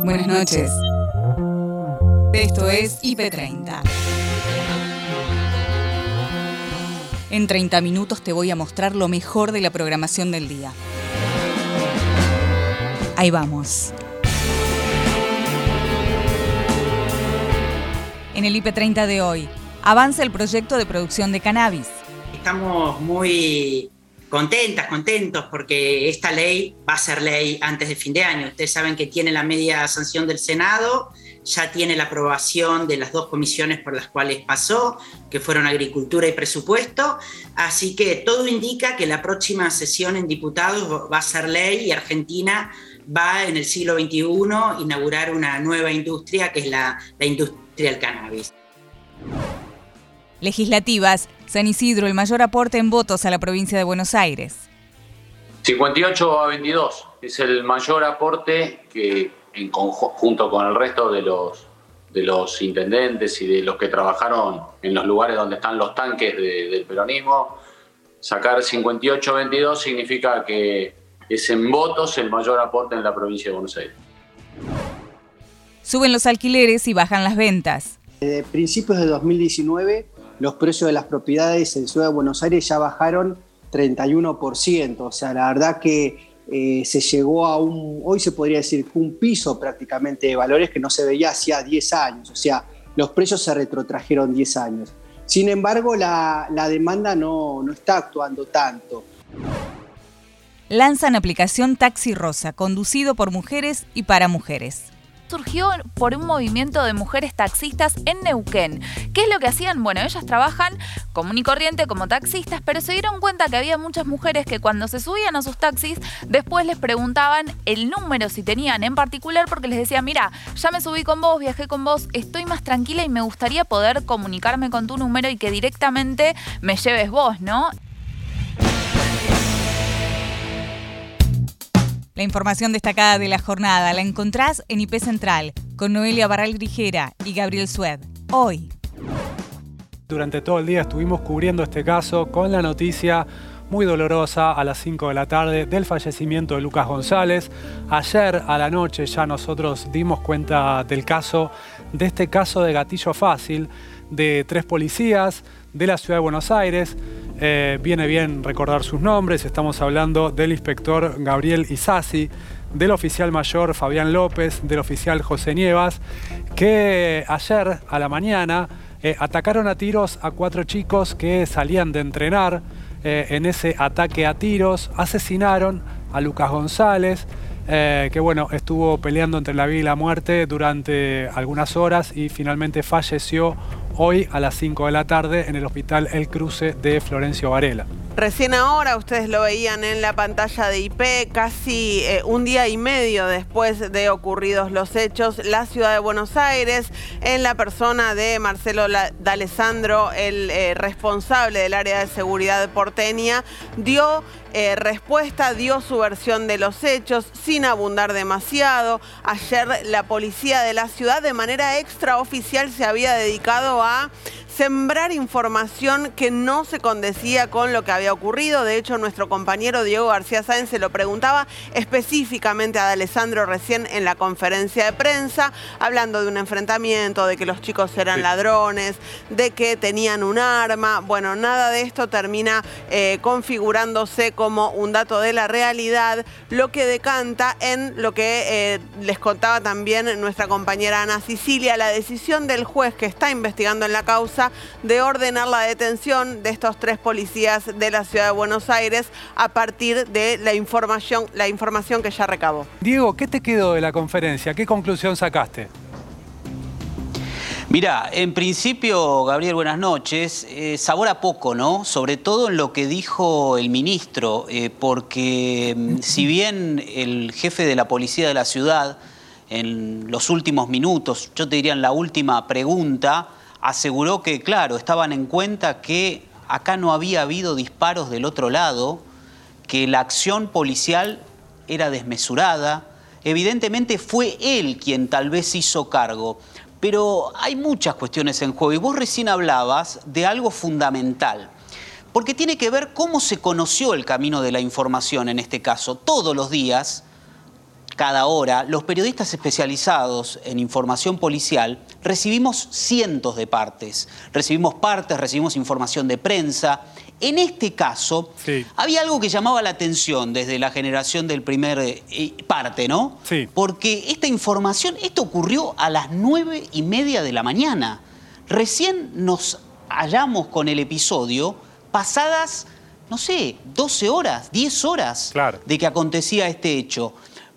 Buenas noches. Esto es IP30. En 30 minutos te voy a mostrar lo mejor de la programación del día. Ahí vamos. En el IP30 de hoy, avanza el proyecto de producción de cannabis. Estamos muy contentas, contentos, porque esta ley va a ser ley antes de fin de año. Ustedes saben que tiene la media sanción del Senado, ya tiene la aprobación de las dos comisiones por las cuales pasó, que fueron Agricultura y Presupuesto, así que todo indica que la próxima sesión en diputados va a ser ley y Argentina va en el siglo XXI a inaugurar una nueva industria, que es la, la industria del cannabis. Legislativas San Isidro, el mayor aporte en votos a la provincia de Buenos Aires. 58 a 22 es el mayor aporte que en junto con el resto de los, de los intendentes y de los que trabajaron en los lugares donde están los tanques del peronismo, sacar 58 a 22 significa que es en votos el mayor aporte en la provincia de Buenos Aires. Suben los alquileres y bajan las ventas. Desde principios de 2019 los precios de las propiedades en Ciudad de Buenos Aires ya bajaron 31%. O sea, la verdad que eh, se llegó a un, hoy se podría decir, un piso prácticamente de valores que no se veía hacía 10 años. O sea, los precios se retrotrajeron 10 años. Sin embargo, la, la demanda no, no está actuando tanto. Lanzan aplicación Taxi Rosa, conducido por mujeres y para mujeres surgió por un movimiento de mujeres taxistas en Neuquén. ¿Qué es lo que hacían? Bueno, ellas trabajan común y corriente como taxistas, pero se dieron cuenta que había muchas mujeres que cuando se subían a sus taxis, después les preguntaban el número si tenían en particular, porque les decían, mira, ya me subí con vos, viajé con vos, estoy más tranquila y me gustaría poder comunicarme con tu número y que directamente me lleves vos, ¿no? La información destacada de la jornada la encontrás en IP Central con Noelia Barral Grijera y Gabriel Sued. Hoy. Durante todo el día estuvimos cubriendo este caso con la noticia muy dolorosa a las 5 de la tarde del fallecimiento de Lucas González. Ayer a la noche ya nosotros dimos cuenta del caso, de este caso de gatillo fácil de tres policías de la ciudad de Buenos Aires eh, viene bien recordar sus nombres. Estamos hablando del inspector Gabriel Isasi, del oficial mayor Fabián López, del oficial José Nievas, que ayer a la mañana eh, atacaron a tiros a cuatro chicos que salían de entrenar. Eh, en ese ataque a tiros asesinaron a Lucas González, que bueno, estuvo peleando entre la vida y la muerte durante algunas horas y finalmente falleció hoy a las 5 de la tarde en el Hospital El Cruce de Florencio Varela. Recién ahora, ustedes lo veían en la pantalla de IP, casi eh, un día y medio después de ocurridos los hechos, la ciudad de Buenos Aires, en la persona de Marcelo D'Alessandro, el eh, responsable del área de seguridad porteña, dio eh, respuesta, dio su versión de los hechos sin abundar demasiado. Ayer la policía de la ciudad de manera extraoficial se había dedicado a sembrar información que no se condecía con lo que había ocurrido. De hecho, nuestro compañero Diego García Sáenz se lo preguntaba específicamente a Alessandro recién en la conferencia de prensa, hablando de un enfrentamiento, de que los chicos eran ladrones, de que tenían un arma. Bueno, nada de esto termina eh, configurándose como un dato de la realidad, lo que decanta en lo que eh, les contaba también nuestra compañera Ana Sicilia, la decisión del juez que está investigando en la causa de ordenar la detención de estos tres policías de la ciudad de Buenos Aires a partir de la información, la información que ya recabó. Diego, ¿qué te quedó de la conferencia? ¿Qué conclusión sacaste? Mira, en principio, Gabriel, buenas noches. Eh, sabor a poco, ¿no? Sobre todo en lo que dijo el ministro, eh, porque mm, si bien el jefe de la policía de la ciudad, en los últimos minutos, yo te diría en la última pregunta, aseguró que, claro, estaban en cuenta que acá no había habido disparos del otro lado, que la acción policial era desmesurada. Evidentemente fue él quien tal vez hizo cargo, pero hay muchas cuestiones en juego y vos recién hablabas de algo fundamental, porque tiene que ver cómo se conoció el camino de la información en este caso. Todos los días cada hora, los periodistas especializados en información policial recibimos cientos de partes. Recibimos partes, recibimos información de prensa. En este caso, Sí. había algo que llamaba la atención desde la generación del primer eh, parte, ¿no? Sí. Porque esta información, esto ocurrió a las nueve y media de la mañana. Recién nos hallamos con el episodio pasadas, no sé, 12 horas, 10 horas Claro. de que acontecía este hecho.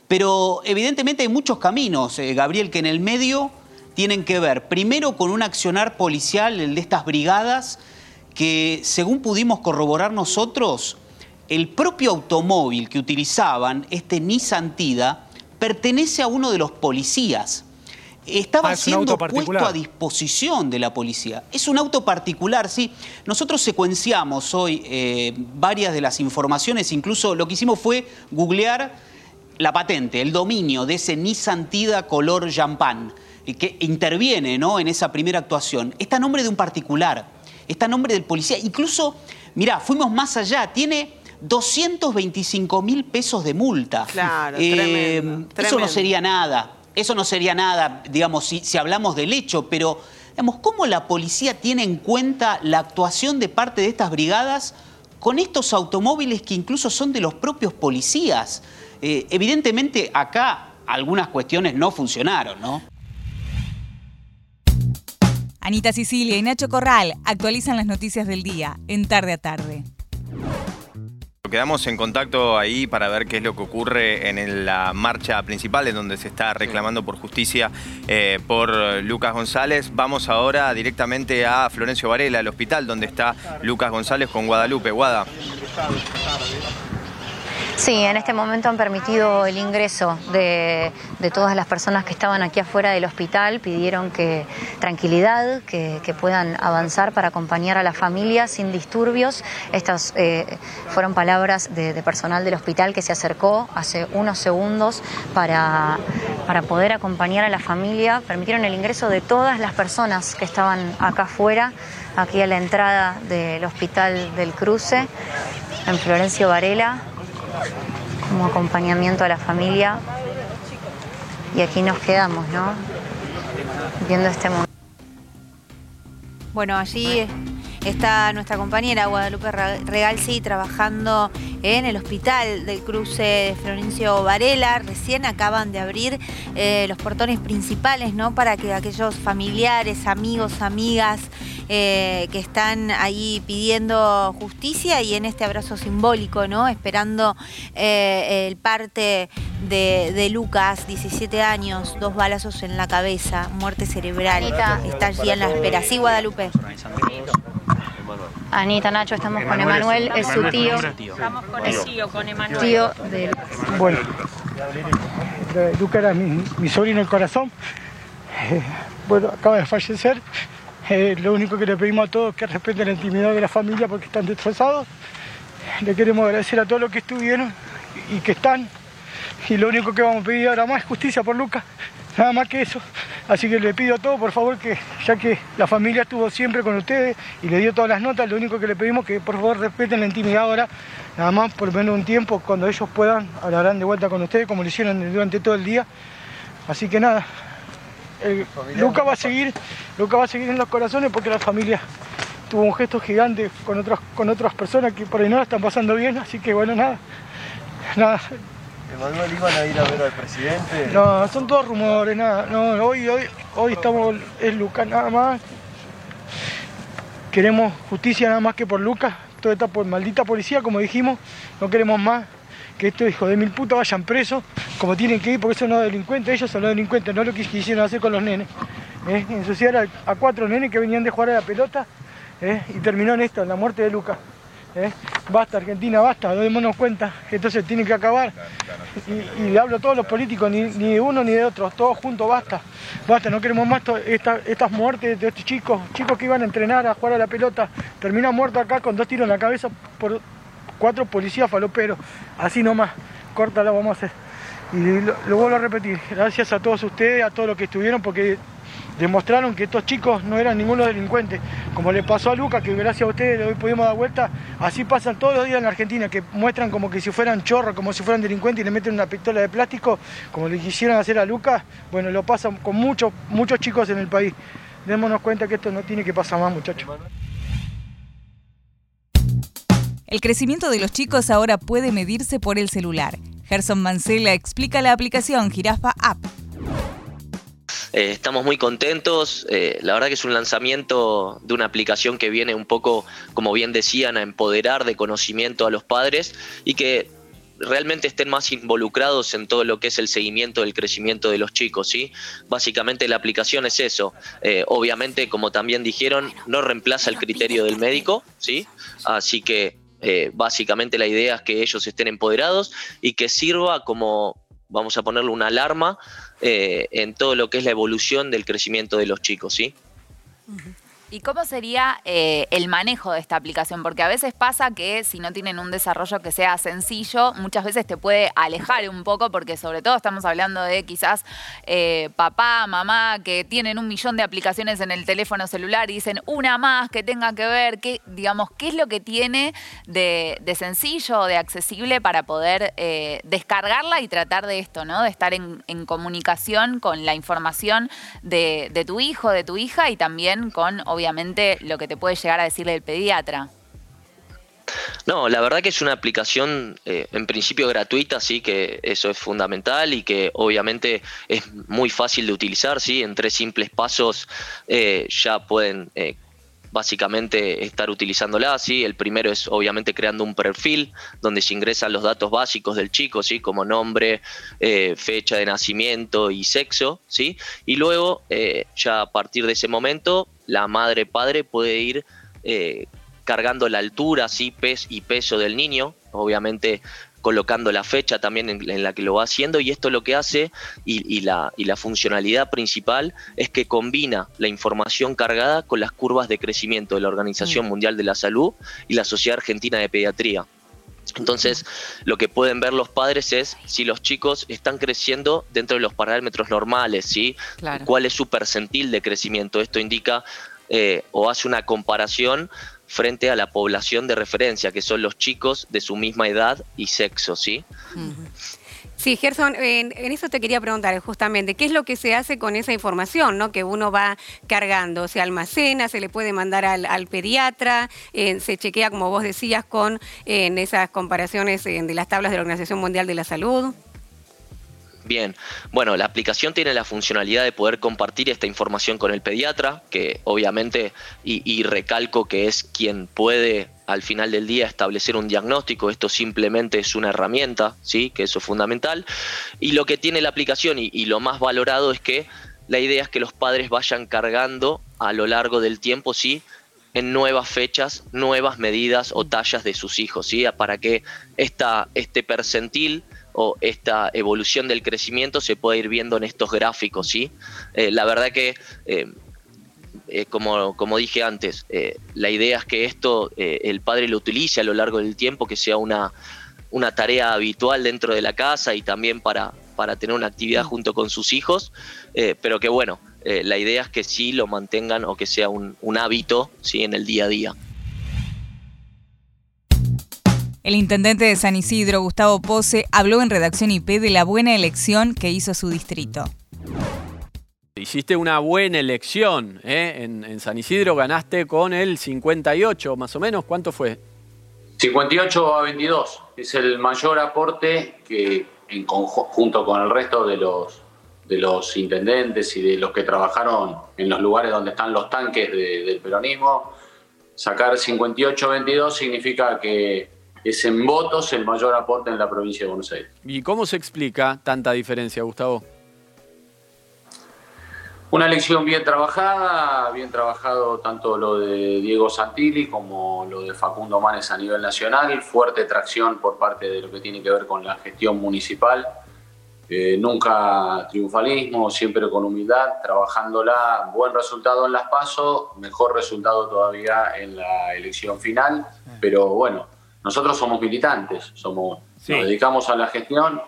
Pero evidentemente hay muchos caminos, eh, Gabriel, que en el medio tienen que ver primero con un accionar policial, el de estas brigadas, que según pudimos corroborar nosotros, el propio automóvil que utilizaban, este Nissan Tida, pertenece a uno de los policías. Estaba Ah, es siendo puesto a disposición de la policía. Es un auto particular, sí. Nosotros secuenciamos hoy eh, varias de las informaciones, incluso lo que hicimos fue googlear la patente, el dominio de ese Nissan Tida color champán, y que interviene ¿no? en esa primera actuación. Está a nombre de un particular, está a nombre del policía. Incluso, mirá, fuimos más allá, tiene 225 mil pesos de multa. Claro, Eh, tremendo, Eso no sería nada, eso no sería nada, digamos, si, si hablamos del hecho, pero, digamos, ¿cómo la policía tiene en cuenta la actuación de parte de estas brigadas con estos automóviles que incluso son de los propios policías? Eh, evidentemente acá algunas cuestiones no funcionaron, ¿no? Anita Sicilia y Nacho Corral actualizan las noticias del día en tarde a tarde. Quedamos en contacto ahí para ver qué es lo que ocurre en la marcha principal, en donde se está reclamando por justicia eh, por Lucas González. Vamos ahora directamente a Florencio Varela, al hospital donde está Lucas González con Guadalupe. Guada. Sí, en este momento han permitido el ingreso de, todas las personas que estaban aquí afuera del hospital. Pidieron que tranquilidad, que, puedan avanzar para acompañar a la familia sin disturbios. Estas eh, fueron palabras de, de personal del hospital que se acercó hace unos segundos para, para poder acompañar a la familia. Permitieron el ingreso de todas las personas que estaban acá afuera, aquí a la entrada del hospital del cruce, en Florencio Varela como acompañamiento a la familia. Y aquí nos quedamos, ¿no? Viendo este momento. Bueno, allí está nuestra compañera Guadalupe Regalsi trabajando en el hospital del cruce de Florencio Varela. Recién acaban de abrir eh, los portones principales, ¿no? Para que aquellos familiares, amigos, amigas eh, que están ahí pidiendo justicia y en este abrazo simbólico, ¿no? Esperando eh, el parte de, de Lucas, 17 años, dos balazos en la cabeza, muerte cerebral. Anita. Está allí en la espera. Sí, Guadalupe. Anita, Nacho, estamos con Emanuel, es su tío. Estamos con el tío, con Emanuel. Tío de Bueno, Luca era mi, mi sobrino del corazón. Eh, bueno, acaba de fallecer. Eh, lo único que le pedimos a todos es que respeten la intimidad de la familia porque están destrozados. Le queremos agradecer a todos los que estuvieron y que están. Y lo único que vamos a pedir ahora más es justicia por Lucas. Nada más que eso. Así que le pido a todos, por favor, que ya que la familia estuvo siempre con ustedes y le dio todas las notas, lo único que le pedimos es que por favor respeten la intimidad ahora. Nada más por menos un tiempo, cuando ellos puedan, hablarán de vuelta con ustedes como lo hicieron durante todo el día. Así que nada, el- Luca va a seguir, Luca va a seguir en los corazones porque la familia tuvo un gesto gigante con otras, con otras personas que por ahí no la están pasando bien, así que bueno, nada, nada, Emanuel, ¿iban a ir a ver al presidente? no, son todos rumores, nada, no, hoy, hoy, hoy estamos, es Luca nada más, queremos justicia nada más que por Lucas, todo está por maldita policía, como dijimos, no queremos más que estos hijos de mil putas vayan presos, como tienen que ir, porque son los delincuentes, ellos son los delincuentes, no lo que quisieron hacer con los nenes. ¿eh? Ensuciar a, a cuatro nenes que venían de jugar a la pelota ¿eh? y terminó en esto, en la muerte de Lucas. ¿Eh? Basta, Argentina, basta, démonos cuenta, esto se tiene que acabar. Y, le hablo a todos los políticos, ni, de uno ni de otro, todos juntos, basta. Basta, no queremos más estas muertes de estos chicos, chicos que iban a entrenar, a jugar a la pelota, terminan muertos acá con dos tiros en la cabeza por cuatro policías faloperos, así nomás, córtala vamos a hacer. Y lo, lo vuelvo a repetir, gracias a todos ustedes, a todos los que estuvieron, porque demostraron que estos chicos no eran ninguno delincuentes. Como le pasó a Lucas, que gracias a ustedes hoy pudimos dar vuelta, así pasan todos los días en la Argentina, que muestran como que si fueran chorros, como si fueran delincuentes y le meten una pistola de plástico, como le quisieron hacer a Lucas, bueno, lo pasan con muchos, muchos chicos en el país. Démonos cuenta que esto no tiene que pasar más, muchachos. El crecimiento de los chicos ahora puede medirse por el celular. Gerson Mancela explica la aplicación Jirafa App. Eh, estamos muy contentos. Eh, la verdad que es un lanzamiento de una aplicación que viene un poco, como bien decían, a empoderar de conocimiento a los padres y que realmente estén más involucrados en todo lo que es el seguimiento del crecimiento de los chicos, ¿sí? Básicamente la aplicación es eso. Eh, obviamente, como también dijeron, no reemplaza el criterio del médico, ¿sí? Así que básicamente la idea es que ellos estén empoderados y que sirva como vamos a ponerle una alarma eh, en todo lo que es la evolución del crecimiento de los chicos, ¿sí? ¿Y cómo sería eh, el manejo de esta aplicación? Porque a veces pasa que si no tienen un desarrollo que sea sencillo, muchas veces te puede alejar un poco, porque sobre todo estamos hablando de quizás eh, papá, mamá, que tienen un millón de aplicaciones en el teléfono celular y dicen una más que tenga que ver, que, digamos, qué es lo que tiene de, sencillo o de accesible para poder eh, descargarla y tratar de esto, ¿no? De estar en, comunicación con la información de, de tu hijo, de tu hija y también con obviamente lo que te puede llegar a decirle el pediatra. No, la verdad que es una aplicación eh, en principio gratuita, sí, que eso es fundamental y que obviamente es muy fácil de utilizar, sí, en tres simples pasos eh, ya pueden eh, básicamente estar utilizándola, ¿sí? El primero es obviamente creando un perfil donde se ingresan los datos básicos del chico, ¿sí? Como nombre, eh, fecha de nacimiento y sexo, ¿sí? Y luego, eh, ya a partir de ese momento, la madre padre puede ir eh, cargando la altura, ¿sí? Pes y peso del niño, obviamente colocando la fecha también en, la que lo va haciendo y esto lo que hace y, la, y la funcionalidad principal es que combina la información cargada con las curvas de crecimiento de la Organización mm. Mundial de la Salud y la Sociedad Argentina de Pediatría. Entonces, lo que pueden ver los padres es si los chicos están creciendo dentro de los parámetros normales, ¿sí? ¿Cuál es su percentil de crecimiento? Esto indica eh, o hace una comparación frente a la población de referencia, que son los chicos de su misma edad y sexo, ¿sí? Sí, Gerson, en, eso te quería preguntar justamente, ¿qué es lo que se hace con esa información ¿no? que uno va cargando? ¿Se almacena, se le puede mandar al, pediatra, eh, se chequea, como vos decías, con en esas comparaciones de las tablas de la Organización Mundial de la Salud? Bien, bueno, la aplicación tiene la funcionalidad de poder compartir esta información con el pediatra, que obviamente, y, recalco que es quien puede al final del día establecer un diagnóstico, esto simplemente es una herramienta, ¿sí? que eso es fundamental, y lo que tiene la aplicación y, y lo más valorado es que la idea es que los padres vayan cargando a lo largo del tiempo, ¿sí? en nuevas fechas, nuevas medidas o tallas de sus hijos, ¿sí? para que esta, este percentil o esta evolución del crecimiento se puede ir viendo en estos gráficos, ¿sí? Eh, la verdad que, eh, eh, como, como, dije antes, la idea es que esto el padre lo utilice a lo largo del tiempo, que sea una, una tarea habitual dentro de la casa y también para, para tener una actividad mm. junto con sus hijos, pero que bueno, la idea es que sí lo mantengan o que sea un, un hábito ¿sí? en el día a día. El intendente de San Isidro, Gustavo Pose, habló en Redacción IP de la buena elección que hizo su distrito. Hiciste una buena elección ¿eh? en, San Isidro, ganaste con el 58 más o menos, ¿cuánto fue? 58 a 22, es el mayor aporte que en junto con el resto de los, de los intendentes y de los que trabajaron en los lugares donde están los tanques del peronismo, sacar 58 a 22 significa que es en votos el mayor aporte en la provincia de Buenos Aires. ¿Y cómo se explica tanta diferencia, Gustavo? Una elección bien trabajada, bien trabajado tanto lo de Diego Santilli como lo de Facundo Manes a nivel nacional, fuerte tracción por parte de lo que tiene que ver con la gestión municipal, eh, nunca triunfalismo, siempre con humildad, trabajándola, buen resultado en las pasos, mejor resultado todavía en la elección final, pero bueno, nosotros somos militantes, somos, nos dedicamos a la gestión,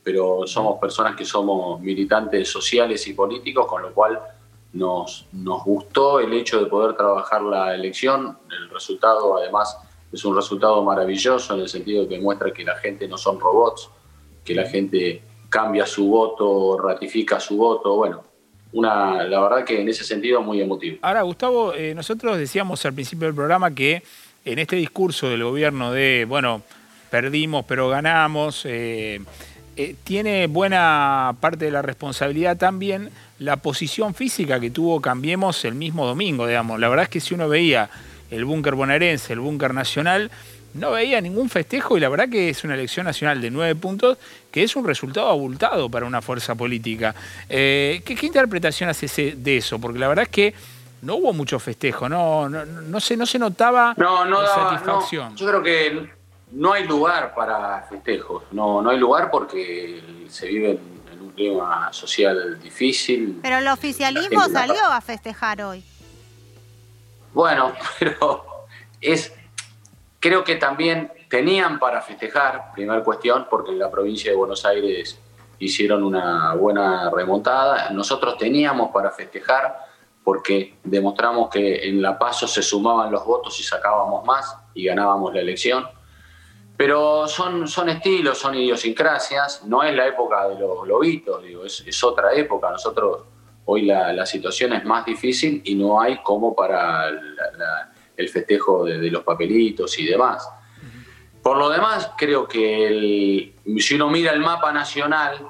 pero somos personas que somos militantes sociales y políticos, con lo cual nos, nos gustó el hecho de poder trabajar la elección. El resultado, además, es un resultado maravilloso en el sentido de que muestra que la gente no son robots, que la gente cambia su voto, ratifica su voto. Bueno, una, la verdad que en ese sentido muy emotivo. Ahora, Gustavo, eh, nosotros decíamos al principio del programa que en este discurso del gobierno de, bueno, perdimos pero ganamos, eh, eh, tiene buena parte de la responsabilidad también la posición física que tuvo Cambiemos el mismo domingo, digamos. La verdad es que si uno veía el búnker bonaerense, el búnker nacional, no veía ningún festejo y la verdad que es una elección nacional de nueve puntos que es un resultado abultado para una fuerza política. Eh, ¿qué, interpretación hace de eso? Porque la verdad es que no hubo mucho festejo, no, no, no, se, no se notaba no, no satisfacción. yo creo que no hay lugar para festejos, no, no hay lugar porque se vive en, un clima social difícil. Pero el oficialismo salió a festejar hoy. Bueno, pero es creo que también tenían para festejar, primera cuestión, porque en la provincia de Buenos Aires hicieron una buena remontada. Nosotros teníamos para festejar porque demostramos que en La Paso se sumaban los votos y sacábamos más y ganábamos la elección. Pero son, son estilos, son idiosincrasias, no es la época de los globitos, digo, es, otra época. Nosotros, hoy la, situación es más difícil y no hay como para el festejo de, los papelitos y demás. Por lo demás, creo que si uno mira el mapa nacional,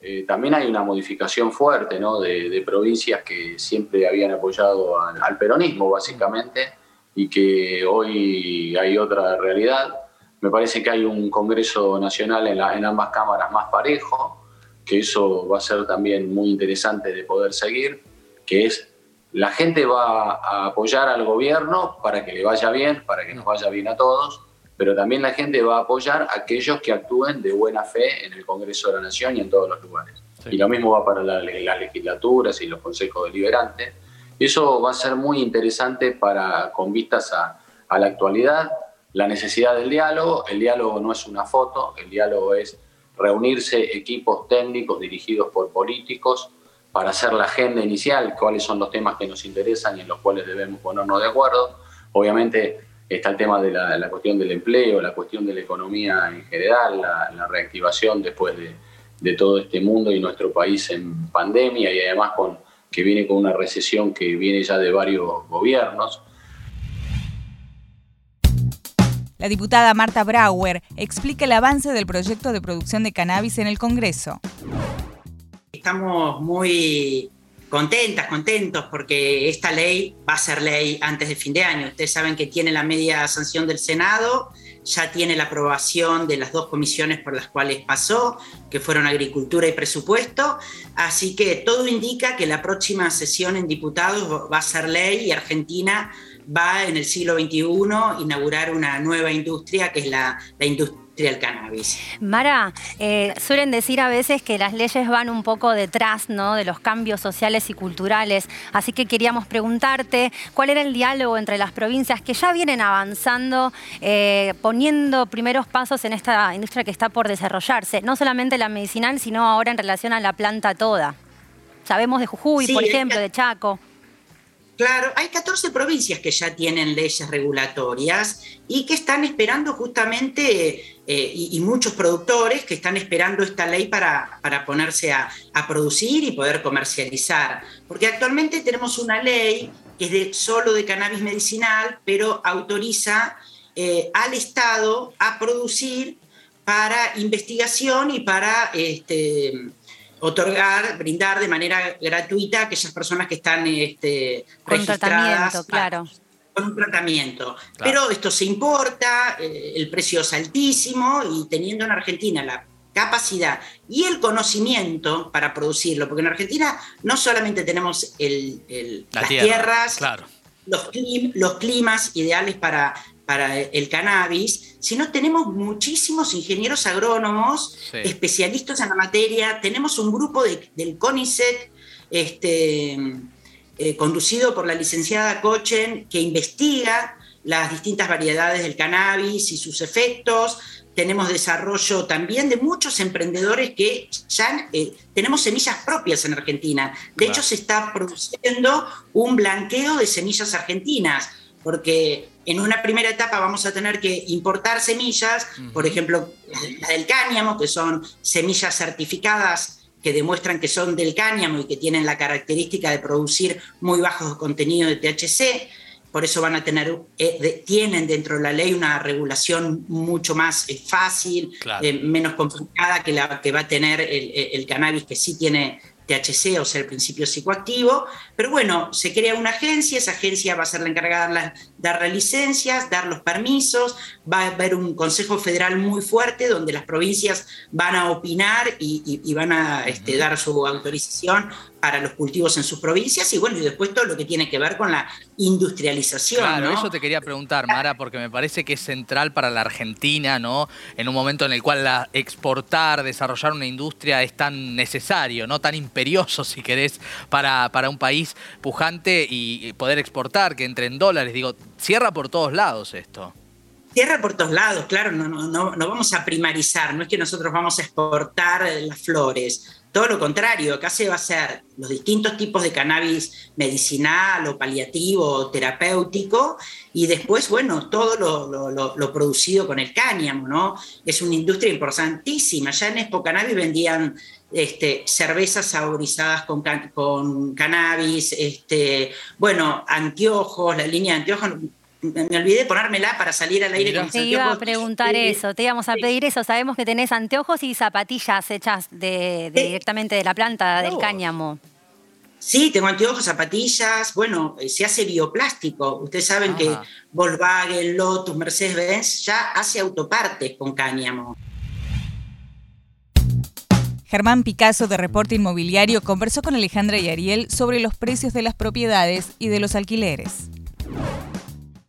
eh, también hay una modificación fuerte ¿no? de, provincias que siempre habían apoyado al, peronismo, básicamente, y que hoy hay otra realidad. Me parece que hay un Congreso Nacional en, en ambas cámaras más parejo, que eso va a ser también muy interesante de poder seguir, que es la gente va a apoyar al gobierno para que le vaya bien, para que nos vaya bien a todos, pero también la gente va a apoyar a aquellos que actúen de buena fe en el Congreso de la Nación y en todos los lugares. Y lo mismo va para las legislaturas y los consejos deliberantes. Eso va a ser muy interesante para, con vistas a, a la actualidad, la necesidad del diálogo. El diálogo no es una foto, el diálogo es reunirse equipos técnicos dirigidos por políticos para hacer la agenda inicial, cuáles son los temas que nos interesan y en los cuales debemos ponernos de acuerdo. Obviamente está el tema de la, cuestión del empleo, la cuestión de la economía en general, la, reactivación después de, de, todo este mundo y nuestro país en pandemia y además con, que viene con una recesión que viene ya de varios gobiernos. La diputada Marta Brauer explica el avance del proyecto de producción de cannabis en el Congreso estamos muy contentas, contentos, porque esta ley va a ser ley antes de fin de año. Ustedes saben que tiene la media sanción del Senado, ya tiene la aprobación de las dos comisiones por las cuales pasó, que fueron Agricultura y Presupuesto, así que todo indica que la próxima sesión en diputados va a ser ley y Argentina va en el siglo XXI a inaugurar una nueva industria, que es la, la industria del cannabis. Mara, eh, suelen decir a veces que las leyes van un poco detrás ¿no? de los cambios sociales y culturales, así que queríamos preguntarte cuál era el diálogo entre las provincias que ya vienen avanzando, eh, poniendo primeros pasos en esta industria que está por desarrollarse, no solamente la medicinal, sino ahora en relación a la planta toda. Sabemos de Jujuy, por ejemplo, de Chaco. Claro, hay 14 provincias que ya tienen leyes regulatorias y que están esperando justamente, eh, y, muchos productores que están esperando esta ley para, para ponerse a, producir y poder comercializar. Porque actualmente tenemos una ley que es de, solo de cannabis medicinal, pero autoriza eh, al Estado a producir para investigación y para este, otorgar, brindar de manera gratuita a aquellas personas que están este, con tratamiento, claro. Con un tratamiento. Pero esto se importa, eh, el precio es altísimo y teniendo en Argentina la capacidad y el conocimiento para producirlo, porque en Argentina no solamente tenemos las tierras, los, los climas ideales para para el cannabis, sino tenemos muchísimos ingenieros agrónomos, especialistas en la materia, tenemos un grupo del CONICET, este, eh, conducido por la licenciada Cochen, que investiga las distintas variedades del cannabis y sus efectos. tenemos desarrollo también de muchos emprendedores que ya eh, tenemos semillas propias en Argentina. De hecho, se está produciendo un blanqueo de semillas argentinas, porque en una primera etapa vamos a tener que importar semillas, por ejemplo, la del cáñamo, que son semillas certificadas que demuestran que son del cáñamo y que tienen la característica de producir muy bajos contenido de THC por eso van a tener, eh, tienen dentro de la ley una regulación mucho más eh, fácil, eh, menos complicada que la que va a tener el, el, cannabis que sí tiene THC, o sea, el principio psicoactivo. Pero bueno, se crea una agencia, esa agencia va a ser la encargada de dar las licencias, dar los permisos, va a haber un Consejo Federal muy fuerte donde las provincias van a opinar y, van a este, dar su autorización para los cultivos en sus provincias y bueno, y después todo lo que tiene que ver con la industrialización. Claro, eso te quería preguntar, Mara, porque me parece que es central para la Argentina, ¿no? En un momento en el cual la, exportar, desarrollar una industria es tan necesario, ¿no? Tan imperioso, si querés, para, para un país pujante y poder exportar, que entre en dólares. Digo, cierra por todos lados esto. Cierra por todos lados, claro, no, no, no, no vamos a primarizar, no es que nosotros vamos a exportar las flores todo lo contrario, acá se va a hacer los distintos tipos de cannabis medicinal o paliativo o terapéutico y después, bueno, todo lo, producido con el cáñamo, ¿no? Es una industria importantísima. Ya en Expo Cannabis vendían este, cervezas saborizadas con, con cannabis, este, bueno, anteojos, la línea de anteojos me olvidé de ponérmela para salir al aire con Te iba a preguntar eso, te íbamos a pedir eso. Sabemos que tenés anteojos y zapatillas hechas de, directamente de la planta del cáñamo. Sí, tengo anteojos, zapatillas, bueno, eh, se hace bioplástico. Ustedes saben que Volkswagen, Lotus, Mercedes-Benz ya hace autopartes con cáñamo. Germán Picasso de Reporte Inmobiliario conversó con Alejandra y Ariel sobre los precios de las propiedades y de los alquileres.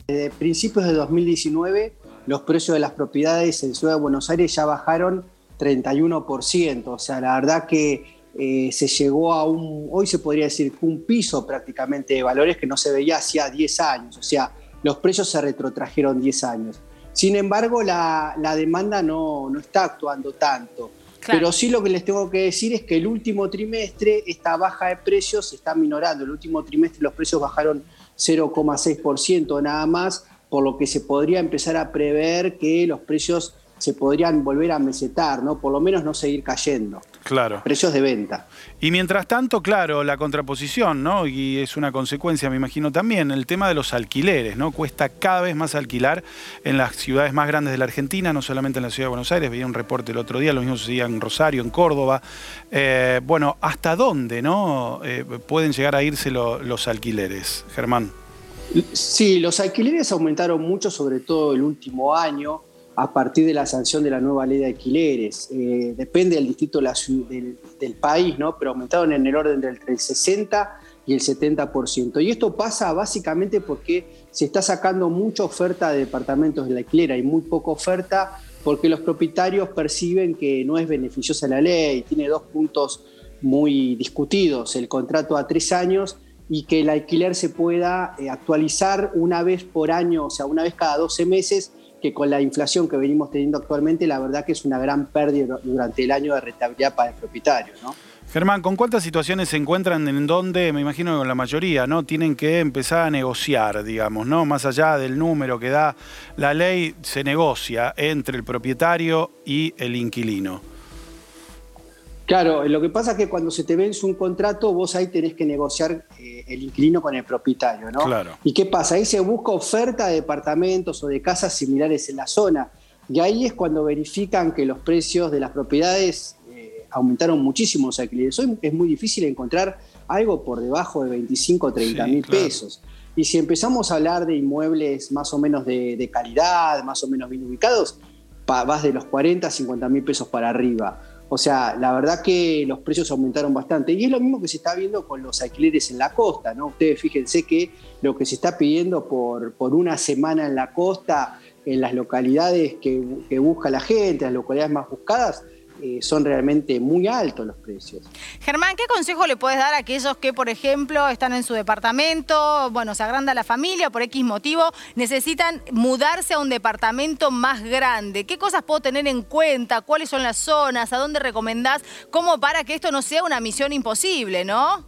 Desde principios de 2019, los precios de las propiedades en Ciudad de Buenos Aires ya bajaron 31%. O sea, la verdad que eh, se llegó a un, hoy se podría decir, un piso prácticamente de valores que no se veía hacía 10 años. O sea, los precios se retrotrajeron 10 años. Sin embargo, la, demanda no, no, está actuando tanto. Pero sí lo que les tengo que decir es que el último trimestre esta baja de precios se está minorando. El último trimestre los precios bajaron 0,6% nada más, por lo que se podría empezar a prever que los precios se podrían volver a mesetar, ¿no? Por lo menos no seguir cayendo. Claro. Precios de venta. Y mientras tanto, claro, la contraposición, ¿no? Y es una consecuencia, me imagino también, el tema de los alquileres, ¿no? Cuesta cada vez más alquilar en las ciudades más grandes de la Argentina, no solamente en la ciudad de Buenos Aires, veía un reporte el otro día, lo mismo sucedía en Rosario, en Córdoba. Eh, bueno, ¿hasta dónde, no? Eh, pueden llegar a irse los alquileres, Germán. Sí, los alquileres aumentaron mucho, sobre todo el último año a partir de la sanción de la nueva ley de alquileres. Eh, depende del distrito del, país, ¿no? pero aumentaron en el orden del 60 y el 70%. Y esto pasa básicamente porque se está sacando mucha oferta de departamentos de alquiler, hay muy poca oferta porque los propietarios perciben que no es beneficiosa la ley, tiene dos puntos muy discutidos, el contrato a tres años y que el alquiler se pueda eh, actualizar una vez por año, o sea, una vez cada 12 meses, que con la inflación que venimos teniendo actualmente, la verdad que es una gran pérdida durante el año de rentabilidad para el propietario. ¿no? Germán, ¿con cuántas situaciones se encuentran en donde, me imagino que con la mayoría, ¿no? Tienen que empezar a negociar, digamos, ¿no? Más allá del número que da la ley, se negocia entre el propietario y el inquilino. Claro, lo que pasa es que cuando se te vence un contrato, vos ahí tenés que negociar eh, el inquilino con el propietario, ¿no? Claro. ¿Y qué pasa? Ahí se busca oferta de departamentos o de casas similares en la zona. Y ahí es cuando verifican que los precios de las propiedades eh, aumentaron muchísimo los alquileres. Hoy es muy difícil encontrar algo por debajo de 25 o 30 mil pesos. Y si empezamos a hablar de inmuebles más o menos de, calidad, más o menos bien ubicados, vas de los 40 a 50 mil pesos para arriba. O sea, la verdad que los precios aumentaron bastante. Y es lo mismo que se está viendo con los alquileres en la costa, ¿no? Ustedes fíjense que lo que se está pidiendo por, por una semana en la costa, en las localidades que, busca la gente, las localidades más buscadas, eh, son realmente muy altos los precios. Germán, ¿qué consejo le puedes dar a aquellos que, por ejemplo, están en su departamento, bueno, se agranda la familia por X motivo, necesitan mudarse a un departamento más grande? ¿Qué cosas puedo tener en cuenta? ¿Cuáles son las zonas? ¿A dónde recomendás? ¿Cómo para que esto no sea una misión imposible, no?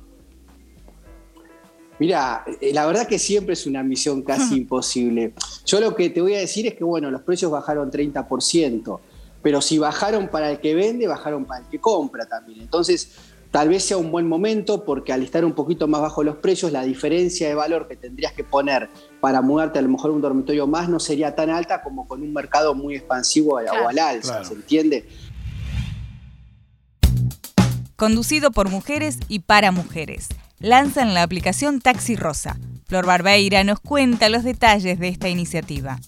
Mira, eh, la verdad que siempre es una misión casi imposible. Yo lo que te voy a decir es que, bueno, los precios bajaron 30%, pero si bajaron para el que vende, bajaron para el que compra también. Entonces, tal vez sea un buen momento porque al estar un poquito más bajo los precios, la diferencia de valor que tendrías que poner para mudarte a lo mejor a un dormitorio más no sería tan alta como con un mercado muy expansivo o al alza, ¿se entiende? Conducido por mujeres y para mujeres lanzan la aplicación Taxi Rosa. Flor Barbeira nos cuenta los detalles de esta iniciativa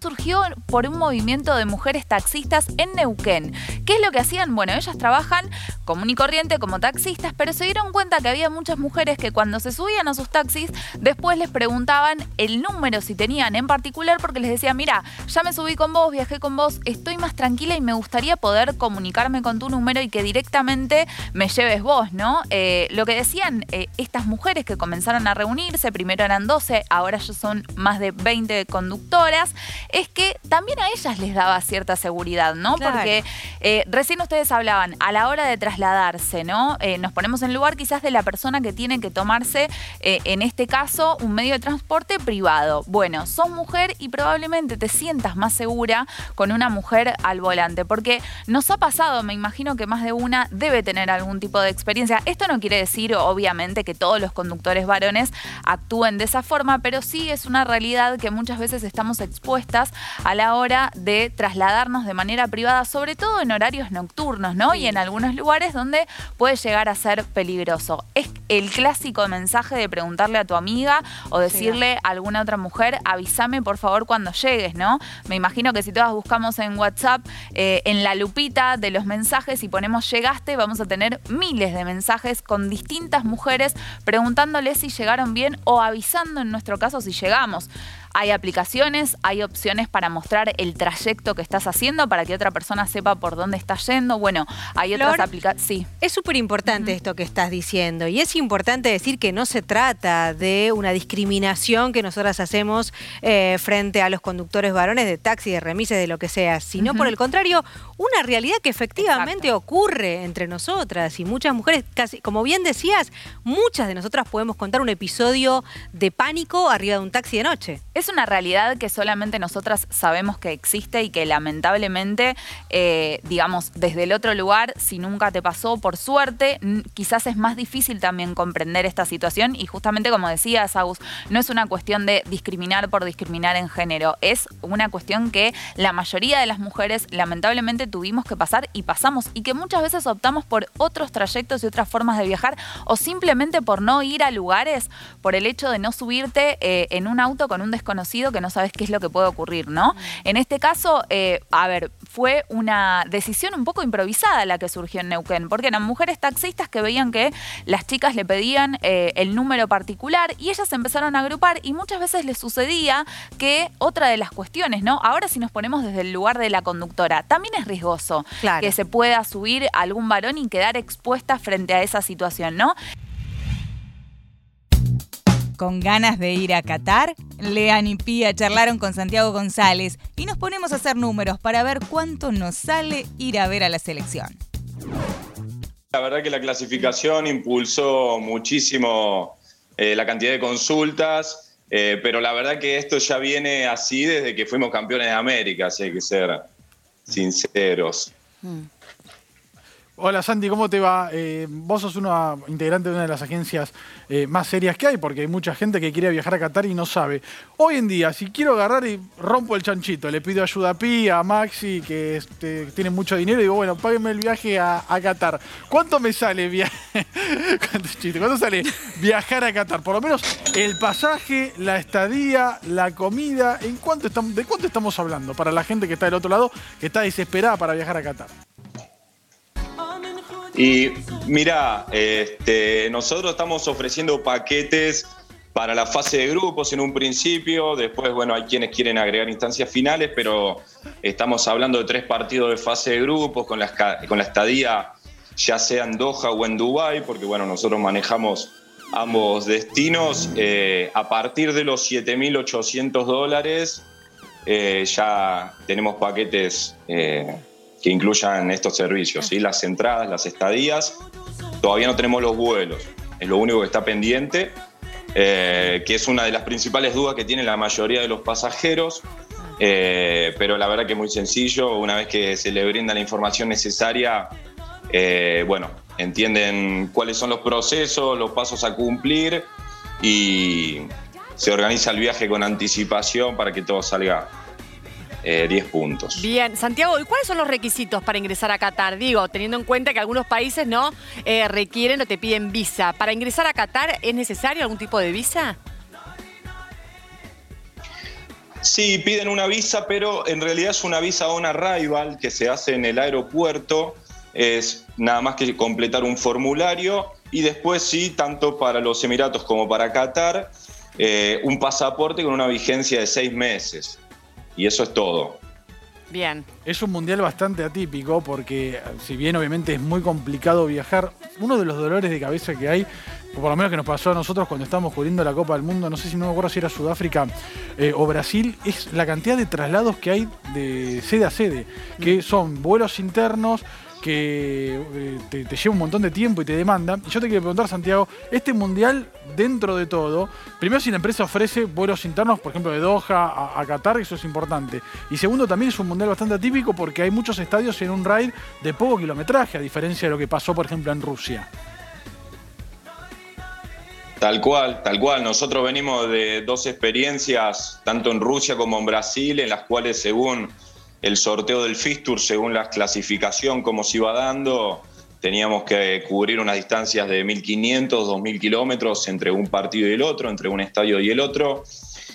surgió por un movimiento de mujeres taxistas en Neuquén. ¿Qué es lo que hacían? Bueno, ellas trabajan común y corriente como taxistas, pero se dieron cuenta que había muchas mujeres que cuando se subían a sus taxis, después les preguntaban el número si tenían en particular, porque les decían, mira, ya me subí con vos, viajé con vos, estoy más tranquila y me gustaría poder comunicarme con tu número y que directamente me lleves vos, ¿no? Eh, lo que decían eh, estas mujeres que comenzaron a reunirse, primero eran 12, ahora ya son más de 20 conductoras, es que también a ellas les daba cierta seguridad, ¿no? Porque eh, recién ustedes hablaban, a la hora de trasladarse, ¿no? Eh, nos ponemos en lugar quizás de la persona que tiene que tomarse, eh, en este caso, un medio de transporte privado. Bueno, sos mujer y probablemente te sientas más segura con una mujer al volante, porque nos ha pasado, me imagino que más de una debe tener algún tipo de experiencia. Esto no quiere decir, obviamente, que todos los conductores varones actúen de esa forma, pero sí es una realidad que muchas veces estamos expuestas a la hora de trasladarnos de manera privada, sobre todo en horarios nocturnos, ¿no? Y en algunos lugares donde puede llegar a ser peligroso. Es el clásico mensaje de preguntarle a tu amiga o decirle a alguna otra mujer, avísame por favor cuando llegues, ¿no? Me imagino que si todas buscamos en WhatsApp, eh, en la lupita de los mensajes y ponemos llegaste, vamos a tener miles de mensajes con distintas mujeres preguntándoles si llegaron bien o avisando en nuestro caso si llegamos. Hay aplicaciones, hay opciones para mostrar el trayecto que estás haciendo para que otra persona sepa por dónde estás yendo. Bueno, hay otras aplicaciones. Sí. Es súper importante esto que estás diciendo y es importante decir que no se trata de una discriminación que nosotras hacemos eh, frente a los conductores varones de taxi, de remises, de lo que sea, sino por el contrario, una realidad que efectivamente ocurre entre nosotras y muchas mujeres, casi, como bien decías, muchas de nosotras podemos contar un episodio de pánico arriba de un taxi de noche. Es una realidad que solamente nosotras sabemos que existe y que lamentablemente, eh, digamos, desde el otro lugar, si nunca te pasó, por suerte, quizás es más difícil también comprender esta situación y justamente como decía Sagus, no es una cuestión de discriminar por discriminar en género, es una cuestión que la mayoría de las mujeres lamentablemente tuvimos que pasar y pasamos y que muchas veces optamos por otros trayectos y otras formas de viajar o simplemente por no ir a lugares por el hecho de no subirte eh, en un auto con un desconocido conocido que no sabes qué es lo que puede ocurrir, ¿no? En este caso, eh, a ver, fue una decisión un poco improvisada la que surgió en Neuquén, porque eran mujeres taxistas que veían que las chicas le pedían eh, el número particular y ellas se empezaron a agrupar y muchas veces les sucedía que otra de las cuestiones, ¿no? Ahora si nos ponemos desde el lugar de la conductora, también es riesgoso que se pueda subir algún varón y quedar expuesta frente a esa situación, ¿no? Con ganas de ir a Qatar, Lean y Pía charlaron con Santiago González y nos ponemos a hacer números para ver cuánto nos sale ir a ver a la selección. La verdad que la clasificación impulsó muchísimo eh, la cantidad de consultas, eh, pero la verdad que esto ya viene así desde que fuimos campeones de América, si hay que ser sinceros. Mm. Hola Santi, ¿cómo te va? Eh, vos sos una integrante de una de las agencias eh, más serias que hay, porque hay mucha gente que quiere viajar a Qatar y no sabe. Hoy en día, si quiero agarrar y rompo el chanchito, le pido ayuda a Pi, a Maxi, que este, tienen mucho dinero, y digo, bueno, páguenme el viaje a, Qatar. ¿Cuánto me sale ¿Cuánto, sale viajar a Qatar? Por lo menos el pasaje, la estadía, la comida, ¿en cuánto estamos, ¿de cuánto estamos hablando para la gente que está del otro lado, que está desesperada para viajar a Qatar? Y mira, este, nosotros estamos ofreciendo paquetes para la fase de grupos en un principio, después, bueno, hay quienes quieren agregar instancias finales, pero Estamos hablando de tres partidos de fase de grupos con la, estadía ya sea en Doha o en Dubái, porque bueno, nosotros manejamos ambos destinos. Eh, a partir de los 7.800 dólares eh, ya tenemos paquetes eh, que incluyan estos servicios, ¿sí? las entradas, las estadías. Todavía no tenemos los vuelos, es lo único que está pendiente, eh, que es una de las principales dudas que tiene la mayoría de los pasajeros. Eh, pero la verdad que es muy sencillo, una vez que se le brinda la información necesaria, eh, bueno, entienden cuáles son los procesos, los pasos a cumplir y se organiza el viaje con anticipación para que todo salga eh, 10 puntos. Bien, Santiago, ¿y cuáles son los requisitos para ingresar a Qatar? Digo, teniendo en cuenta que algunos países no Eh, requieren o te piden visa. ¿Para ingresar a Qatar es necesario algún tipo de visa? Sí, piden una visa, pero en realidad es una visa on arrival que se hace en el aeropuerto. Es nada más que completar un formulario y después sí, tanto para los Emiratos como para Qatar, eh, un pasaporte con una vigencia de seis meses. Y eso es todo. Bien. Es un mundial bastante atípico porque, si bien obviamente es muy complicado viajar, uno de los dolores de cabeza que hay, o por lo menos que nos pasó a nosotros cuando estábamos cubriendo la Copa del Mundo, no sé si no me acuerdo si era Sudáfrica eh, o Brasil, es la cantidad de traslados que hay de sede a sede, que son vuelos internos que eh, te, lleva un montón de tiempo y te demanda. Y yo te quiero preguntar, Santiago, este mundial, dentro de todo, primero si la empresa ofrece vuelos internos, por ejemplo, de Doha a, a Qatar, eso es importante. Y segundo, también es un mundial bastante atípico porque hay muchos estadios en un raid de poco kilometraje, a diferencia de lo que pasó, por ejemplo, en Rusia. Tal cual, tal cual. Nosotros venimos de dos experiencias, tanto en Rusia como en Brasil, en las cuales según el sorteo del Fistur, según la clasificación como se iba dando, teníamos que cubrir unas distancias de 1.500, 2.000 kilómetros entre un partido y el otro, entre un estadio y el otro.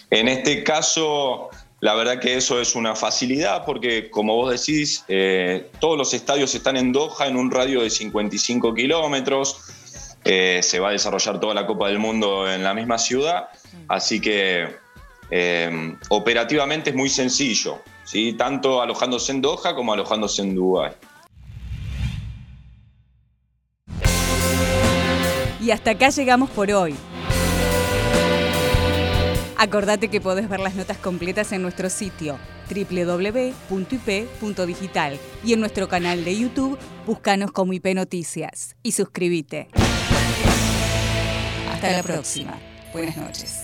En este caso, la verdad que eso es una facilidad porque, como vos decís, eh, todos los estadios están en Doha en un radio de 55 kilómetros. Eh, se va a desarrollar toda la Copa del Mundo en la misma ciudad, así que eh, operativamente es muy sencillo, ¿sí? tanto alojándose en Doha como alojándose en Dubái. Y hasta acá llegamos por hoy. Acordate que podés ver las notas completas en nuestro sitio www.ip.digital y en nuestro canal de YouTube, búscanos como IP Noticias y suscríbete. Hasta la próxima. Buenas noches.